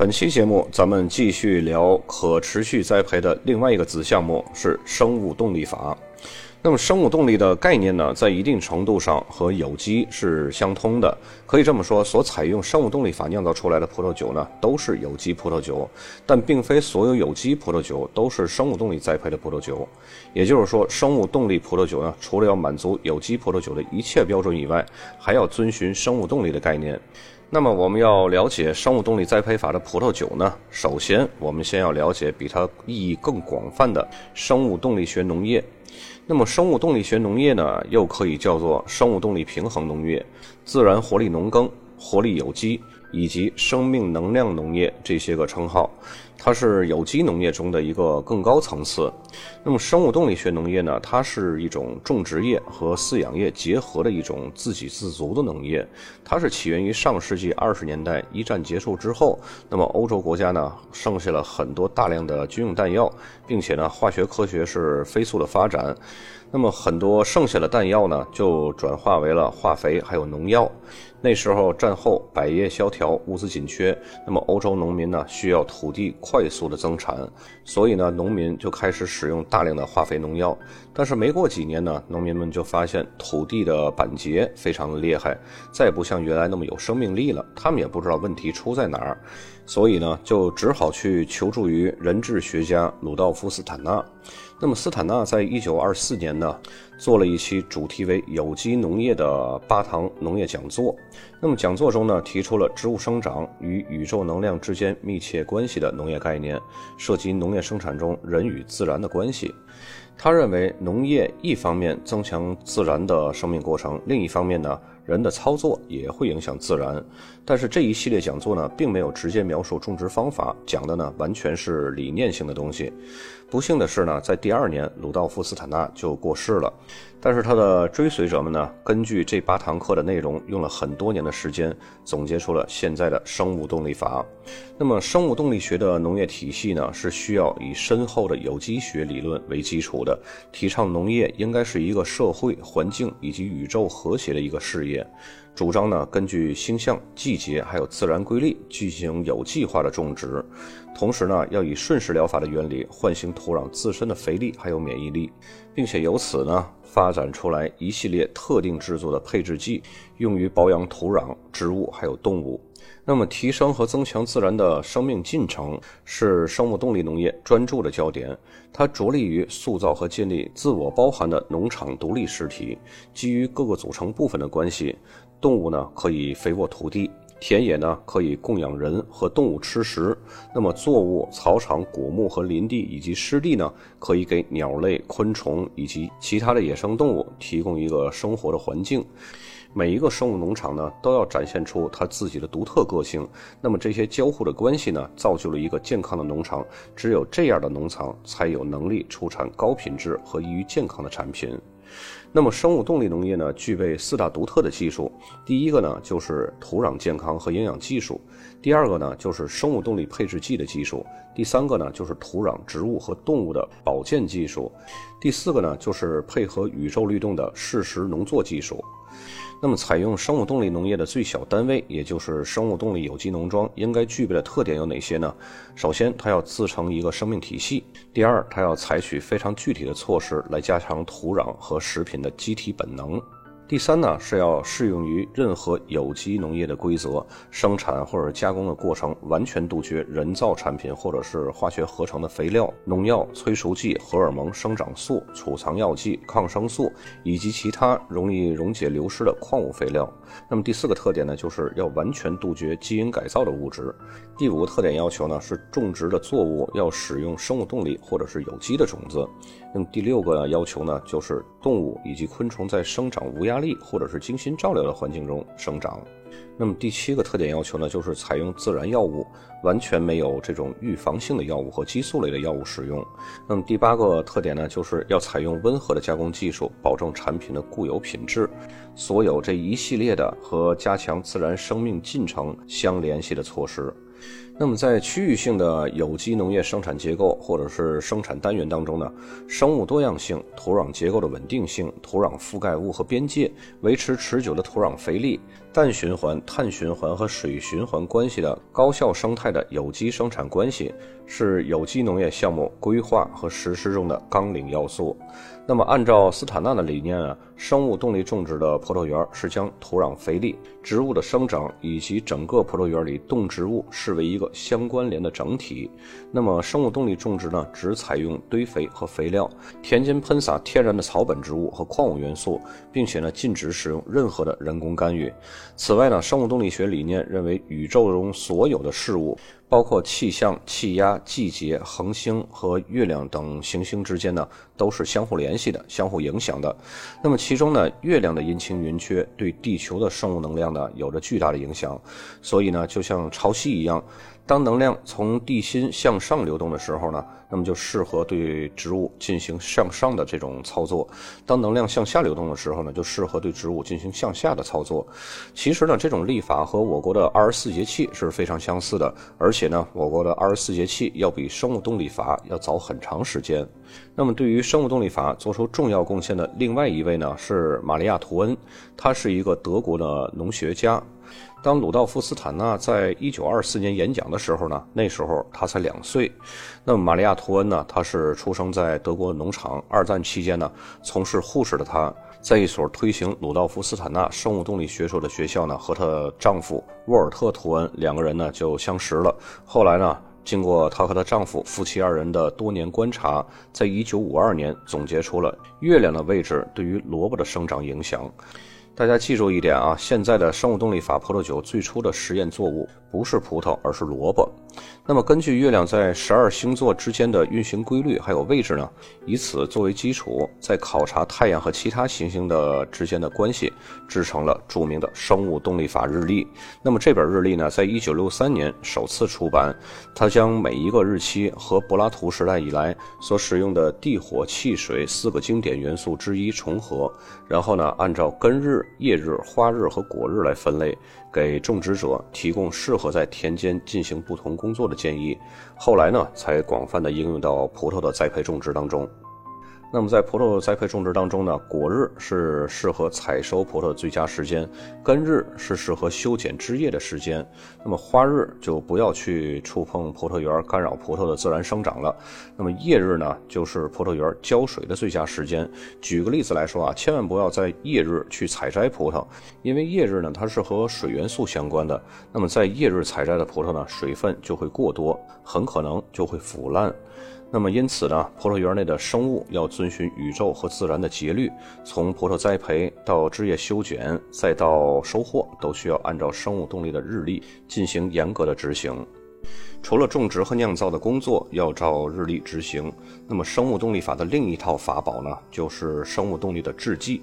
本期节目，咱们继续聊可持续栽培的另外一个子项目是生物动力法。那么，生物动力的概念呢，在一定程度上和有机是相通的。可以这么说，所采用生物动力法酿造出来的葡萄酒呢，都是有机葡萄酒。但并非所有有机葡萄酒都是生物动力栽培的葡萄酒。也就是说，生物动力葡萄酒呢，除了要满足有机葡萄酒的一切标准以外，还要遵循生物动力的概念。那么我们要了解生物动力栽培法的葡萄酒呢，首先我们先要了解比它意义更广泛的生物动力学农业。那么生物动力学农业呢，又可以叫做生物动力平衡农业、自然活力农耕、活力有机。以及生命能量农业这些个称号，它是有机农业中的一个更高层次。那么生物动力学农业呢？它是一种种植业和饲养业结合的一种自给自足的农业。它是起源于上世纪二十年代一战结束之后，那么欧洲国家呢剩下了很多大量的军用弹药，并且呢化学科学是飞速的发展，那么很多剩下的弹药呢就转化为了化肥还有农药。那时候战后百业萧条，物资紧缺，那么欧洲农民呢需要土地快速的增产，所以呢农民就开始使用大量的化肥农药。但是没过几年呢，农民们就发现土地的板结非常的厉害，再不像原来那么有生命力了。他们也不知道问题出在哪儿，所以呢就只好去求助于人质学家鲁道夫·斯坦纳。那么斯坦纳在一九二四年呢，做了一期主题为有机农业的巴堂农业讲座。那么讲座中呢，提出了植物生长与宇宙能量之间密切关系的农业概念，涉及农业生产中人与自然的关系。他认为，农业一方面增强自然的生命过程，另一方面呢，人的操作也会影响自然。但是这一系列讲座呢，并没有直接描述种植方法，讲的呢，完全是理念性的东西。不幸的是呢，在第二年，鲁道夫·斯坦纳就过世了。但是他的追随者们呢，根据这八堂课的内容，用了很多年的时间，总结出了现在的生物动力法。那么，生物动力学的农业体系呢，是需要以深厚的有机学理论为基础的，提倡农业应该是一个社会、环境以及宇宙和谐的一个事业。主张呢，根据星象、季节还有自然规律进行有计划的种植，同时呢，要以顺势疗法的原理唤醒土壤自身的肥力还有免疫力，并且由此呢，发展出来一系列特定制作的配置剂，用于保养土壤、植物还有动物。那么，提升和增强自然的生命进程是生物动力农业专注的焦点。它着力于塑造和建立自我包含的农场独立实体，基于各个组成部分的关系。动物呢可以肥沃土地，田野呢可以供养人和动物吃食。那么作物、草场、果木和林地以及湿地呢，可以给鸟类、昆虫以及其他的野生动物提供一个生活的环境。每一个生物农场呢，都要展现出它自己的独特个性。那么这些交互的关系呢，造就了一个健康的农场。只有这样的农场，才有能力出产高品质和易于健康的产品。那么生物动力农业呢，具备四大独特的技术。第一个呢，就是土壤健康和营养技术；第二个呢，就是生物动力配置剂的技术；第三个呢，就是土壤、植物和动物的保健技术；第四个呢，就是配合宇宙律动的适时农作技术。那么，采用生物动力农业的最小单位，也就是生物动力有机农庄，应该具备的特点有哪些呢？首先，它要自成一个生命体系；第二，它要采取非常具体的措施来加强土壤和食品的机体本能。第三呢，是要适用于任何有机农业的规则，生产或者加工的过程完全杜绝人造产品或者是化学合成的肥料、农药、催熟剂、荷尔蒙、生长素、储藏药剂、抗生素以及其他容易溶解流失的矿物肥料。那么第四个特点呢，就是要完全杜绝基因改造的物质。第五个特点要求呢，是种植的作物要使用生物动力或者是有机的种子。那么第六个要求呢，就是动物以及昆虫在生长无压力或者是精心照料的环境中生长。那么第七个特点要求呢，就是采用自然药物，完全没有这种预防性的药物和激素类的药物使用。那么第八个特点呢，就是要采用温和的加工技术，保证产品的固有品质。所有这一系列的和加强自然生命进程相联系的措施。那么在区域性的有机农业生产结构或者是生产单元当中呢，生物多样性、土壤结构的稳定性、土壤覆盖物和边界、维持持久的土壤肥力、氮循环、碳循环和水循环关系的高效生态的有机生产关系，是有机农业项目规划和实施中的纲领要素。那么，按照斯坦纳的理念啊，生物动力种植的葡萄园是将土壤肥力、植物的生长以及整个葡萄园里动植物视为一个相关联的整体。那么，生物动力种植呢，只采用堆肥和肥料，田间喷洒天然的草本植物和矿物元素，并且呢，禁止使用任何的人工干预。此外呢，生物动力学理念认为，宇宙中所有的事物。包括气象、气压、季节、恒星和月亮等行星之间呢，都是相互联系的、相互影响的。那么其中呢，月亮的阴晴圆缺对地球的生物能量呢，有着巨大的影响。所以呢，就像潮汐一样。当能量从地心向上流动的时候呢，那么就适合对植物进行向上的这种操作；当能量向下流动的时候呢，就适合对植物进行向下的操作。其实呢，这种历法和我国的二十四节气是非常相似的，而且呢，我国的二十四节气要比生物动力法要早很长时间。那么，对于生物动力法做出重要贡献的另外一位呢，是玛利亚·图恩，他是一个德国的农学家。当鲁道夫·斯坦纳在一九二四年演讲的时候呢，那时候他才两岁。那么，玛利亚·图恩呢，她是出生在德国农场。二战期间呢，从事护士的她，在一所推行鲁道夫·斯坦纳生物动力学说的学校呢，和她丈夫沃尔特·图恩两个人呢就相识了。后来呢，经过她和她丈夫夫妻二人的多年观察，在一九五二年总结出了月亮的位置对于萝卜的生长影响。大家记住一点啊，现在的生物动力法葡萄酒最初的实验作物不是葡萄，而是萝卜。那么根据月亮在十二星座之间的运行规律还有位置呢，以此作为基础，在考察太阳和其他行星的之间的关系，制成了著名的生物动力法日历。那么这本日历呢，在一九六三年首次出版，它将每一个日期和柏拉图时代以来所使用的地火气水四个经典元素之一重合，然后呢，按照根日。叶日、花日和果日来分类，给种植者提供适合在田间进行不同工作的建议。后来呢，才广泛的应用到葡萄的栽培种植当中。那么在葡萄栽培种植当中呢，果日是适合采收葡萄的最佳时间，根日是适合修剪枝叶的时间，那么花日就不要去触碰葡萄园，干扰葡萄的自然生长了。那么叶日呢，就是葡萄园浇水的最佳时间。举个例子来说啊，千万不要在叶日去采摘葡萄，因为叶日呢它是和水元素相关的。那么在叶日采摘的葡萄呢，水分就会过多，很可能就会腐烂。那么因此呢，葡萄园内的生物要遵循宇宙和自然的节律，从葡萄栽培到枝叶修剪，再到收获，都需要按照生物动力的日历进行严格的执行。除了种植和酿造的工作要照日历执行，那么生物动力法的另一套法宝呢，就是生物动力的制剂。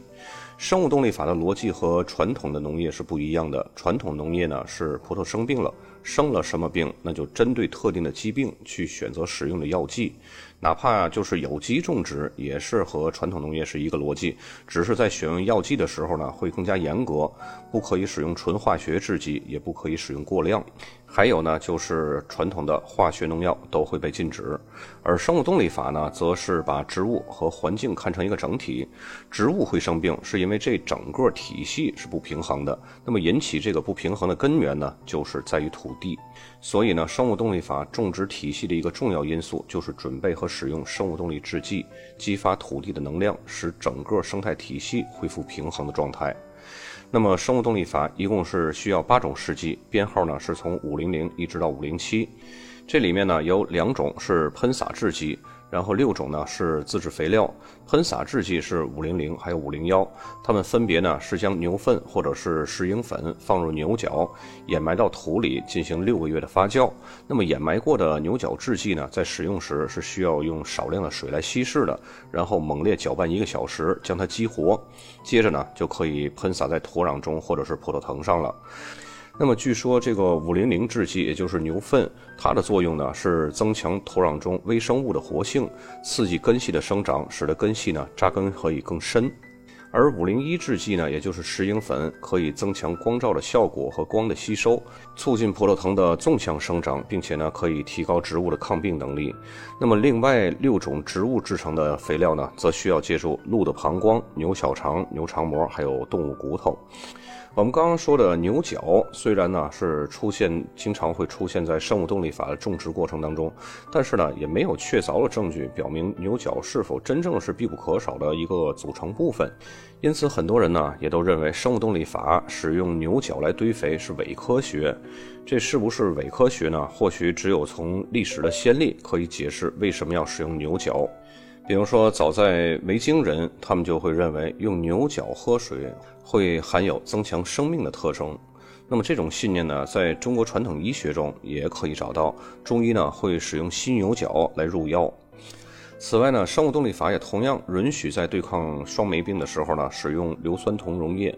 生物动力法的逻辑和传统的农业是不一样的。传统农业呢是葡萄生病了，生了什么病，那就针对特定的疾病去选择使用的药剂。哪怕就是有机种植，也是和传统农业是一个逻辑，只是在选用药剂的时候呢会更加严格，不可以使用纯化学制剂，也不可以使用过量。还有呢，就是传统的化学农药都会被禁止，而生物动力法呢，则是把植物和环境看成一个整体。植物会生病，是因为这整个体系是不平衡的。那么引起这个不平衡的根源呢，就是在于土地。所以呢，生物动力法种植体系的一个重要因素，就是准备和使用生物动力制剂，激发土地的能量，使整个生态体系恢复平衡的状态。那么生物动力法一共是需要八种试剂，编号呢是从五零零一直到五零七，这里面呢有两种是喷洒制剂。然后六种呢是自制肥料，喷洒制剂是五零零还有五零幺，它们分别呢是将牛粪或者是石英粉放入牛角，掩埋到土里进行六个月的发酵。那么掩埋过的牛角制剂呢，在使用时是需要用少量的水来稀释的，然后猛烈搅拌一个小时，将它激活，接着呢就可以喷洒在土壤中或者是葡萄藤上了。那么据说这个五零零制剂，也就是牛粪，它的作用呢是增强土壤中微生物的活性，刺激根系的生长，使得根系呢扎根可以更深。而五零一制剂呢，也就是石英粉，可以增强光照的效果和光的吸收，促进葡萄藤的纵向生长，并且呢，可以提高植物的抗病能力。那么，另外六种植物制成的肥料呢，则需要借助鹿的膀胱、牛小肠、牛肠膜，还有动物骨头。我们刚刚说的牛角，虽然呢是出现经常会出现在生物动力法的种植过程当中，但是呢也没有确凿的证据表明牛角是否真正是必不可少的一个组成部分。因此，很多人呢也都认为生物动力法使用牛角来堆肥是伪科学。这是不是伪科学呢？或许只有从历史的先例可以解释为什么要使用牛角。比如说，早在维京人，他们就会认为用牛角喝水会含有增强生命的特征。那么这种信念呢，在中国传统医学中也可以找到。中医呢会使用犀牛角来入药。此外呢，生物动力法也同样允许在对抗霜霉病的时候呢使用硫酸铜溶液。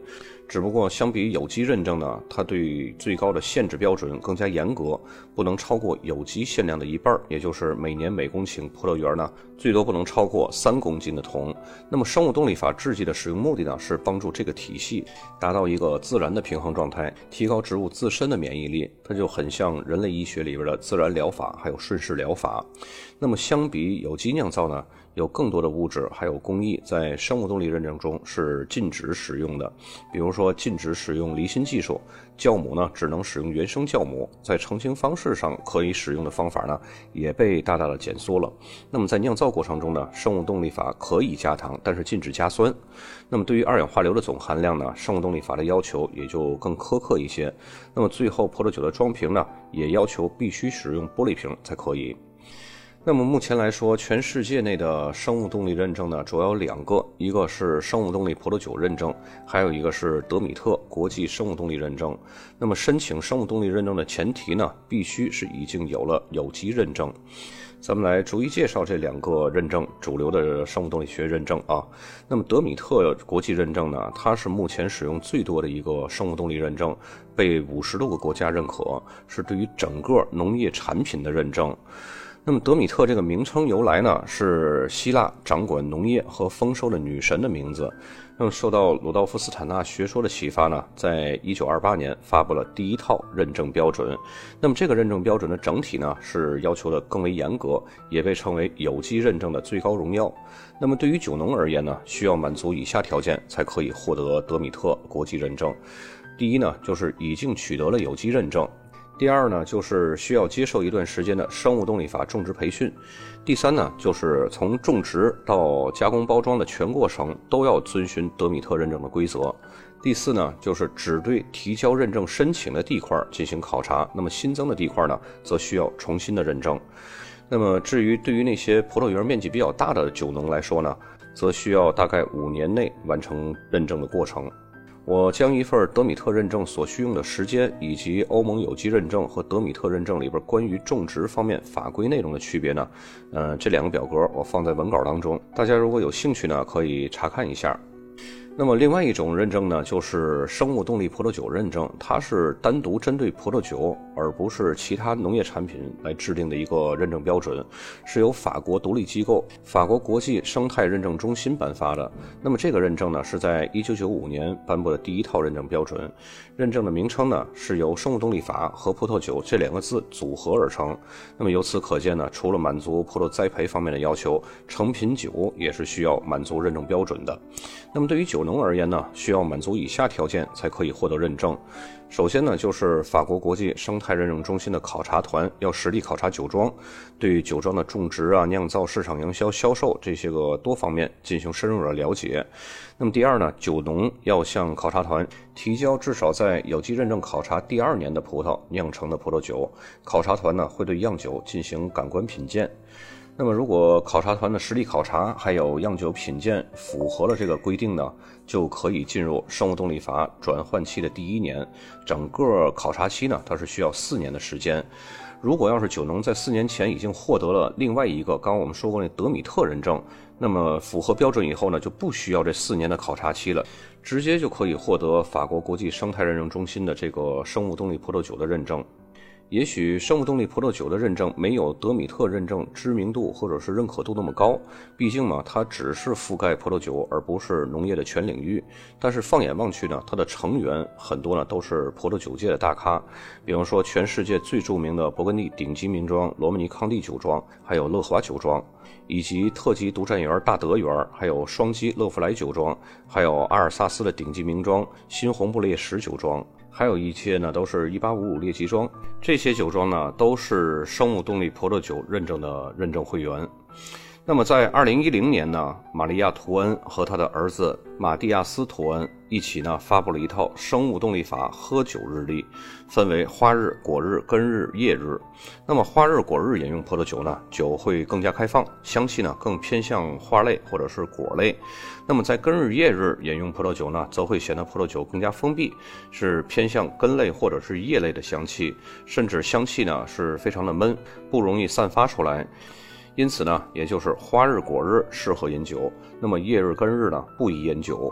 只不过，相比有机认证呢，它对最高的限制标准更加严格，不能超过有机限量的一半，也就是每年每公顷葡萄园呢，最多不能超过三公斤的铜。那么，生物动力法制剂的使用目的呢，是帮助这个体系达到一个自然的平衡状态，提高植物自身的免疫力。它就很像人类医学里边的自然疗法，还有顺势疗法。那么，相比有机酿造呢？有更多的物质还有工艺在生物动力认证中是禁止使用的，比如说禁止使用离心技术，酵母呢只能使用原生酵母，在成型方式上可以使用的方法呢也被大大的减缩了。那么在酿造过程中呢，生物动力法可以加糖，但是禁止加酸。那么对于二氧化硫的总含量呢，生物动力法的要求也就更苛刻一些。那么最后葡萄酒的装瓶呢，也要求必须使用玻璃瓶才可以。那么目前来说，全世界内的生物动力认证呢，主要有两个，一个是生物动力葡萄酒认证，还有一个是德米特国际生物动力认证。那么申请生物动力认证的前提呢，必须是已经有了有机认证。咱们来逐一介绍这两个认证，主流的生物动力学认证啊。那么德米特国际认证呢，它是目前使用最多的一个生物动力认证，被五十多个国家认可，是对于整个农业产品的认证。那么德米特这个名称由来呢，是希腊掌管农业和丰收的女神的名字。那么受到鲁道夫斯坦纳学说的启发呢，在一九二八年发布了第一套认证标准。那么这个认证标准的整体呢，是要求的更为严格，也被称为有机认证的最高荣耀。那么对于酒农而言呢，需要满足以下条件才可以获得德米特国际认证。第一呢，就是已经取得了有机认证。第二呢，就是需要接受一段时间的生物动力法种植培训；第三呢，就是从种植到加工包装的全过程都要遵循德米特认证的规则；第四呢，就是只对提交认证申请的地块进行考察，那么新增的地块呢，则需要重新的认证。那么至于对于那些葡萄园面积比较大的酒农来说呢，则需要大概五年内完成认证的过程。我将一份德米特认证所需用的时间，以及欧盟有机认证和德米特认证里边关于种植方面法规内容的区别呢？呃，这两个表格我放在文稿当中，大家如果有兴趣呢，可以查看一下。那么，另外一种认证呢，就是生物动力葡萄酒认证，它是单独针对葡萄酒，而不是其他农业产品来制定的一个认证标准，是由法国独立机构法国国际生态认证中心颁发的。那么，这个认证呢，是在一九九五年颁布的第一套认证标准。认证的名称呢，是由生物动力法和葡萄酒这两个字组合而成。那么，由此可见呢，除了满足葡萄栽培方面的要求，成品酒也是需要满足认证标准的。那么，对于酒农而言呢，需要满足以下条件才可以获得认证。首先呢，就是法国国际生态认证中心的考察团要实地考察酒庄，对酒庄的种植啊、酿造、市场营销、销售这些个多方面进行深入的了解。那么第二呢，酒农要向考察团提交至少在有机认证考察第二年的葡萄酿成的葡萄酒，考察团呢会对样酒进行感官品鉴。那么，如果考察团的实地考察还有样酒品鉴符合了这个规定呢，就可以进入生物动力法转换期的第一年。整个考察期呢，它是需要四年的时间。如果要是酒农在四年前已经获得了另外一个刚刚我们说过那德米特认证，那么符合标准以后呢，就不需要这四年的考察期了，直接就可以获得法国国际生态认证中心的这个生物动力葡萄酒的认证。也许生物动力葡萄酒的认证没有德米特认证知名度或者是认可度那么高，毕竟嘛，它只是覆盖葡萄酒，而不是农业的全领域。但是放眼望去呢，它的成员很多呢都是葡萄酒界的大咖，比方说全世界最著名的勃艮第顶级名庄罗曼尼康帝酒庄，还有乐华酒庄，以及特级独占园大德园，还有双基勒夫莱酒庄，还有阿尔萨斯的顶级名庄新红布列什酒庄。还有一些呢，都是一八五五列级庄，这些酒庄呢，都是生物动力葡萄酒认证的认证会员。那么在二零一零年呢，玛利亚·图恩和他的儿子马蒂亚斯·图恩一起呢发布了一套生物动力法喝酒日历，分为花日、果日、根日、叶日。那么花日、果日饮用葡萄酒呢，酒会更加开放，香气呢更偏向花类或者是果类。那么在根日、叶日饮用葡萄酒呢，则会显得葡萄酒更加封闭，是偏向根类或者是叶类的香气，甚至香气呢是非常的闷，不容易散发出来。因此呢，也就是花日果日适合饮酒，那么夜日根日呢不宜饮酒。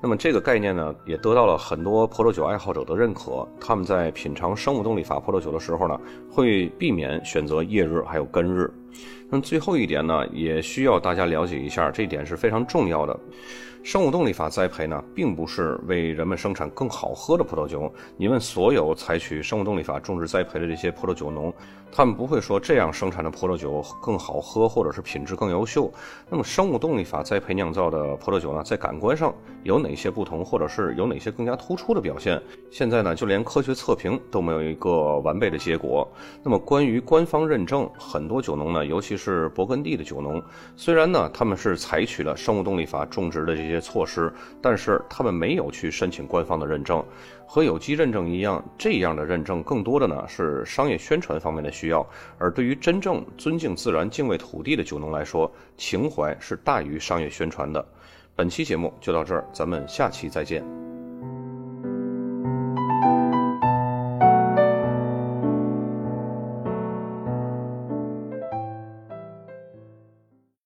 那么这个概念呢，也得到了很多葡萄酒爱好者的认可。他们在品尝生物动力法葡萄酒的时候呢，会避免选择夜日还有根日。那最后一点呢，也需要大家了解一下，这一点是非常重要的。生物动力法栽培呢，并不是为人们生产更好喝的葡萄酒。你问所有采取生物动力法种植栽培的这些葡萄酒农。他们不会说这样生产的葡萄酒更好喝，或者是品质更优秀。那么生物动力法栽培酿造的葡萄酒呢，在感官上有哪些不同，或者是有哪些更加突出的表现？现在呢，就连科学测评都没有一个完备的结果。那么关于官方认证，很多酒农呢尤其是勃艮第的酒农，虽然呢他们是采取了生物动力法种植的这些措施，但是他们没有去申请官方的认证。和有机认证一样，这样的认证更多的呢是商业宣传方面的需要，而对于真正尊敬自然、敬畏土地的酒农来说，情怀是大于商业宣传的。本期节目就到这儿，咱们下期再见。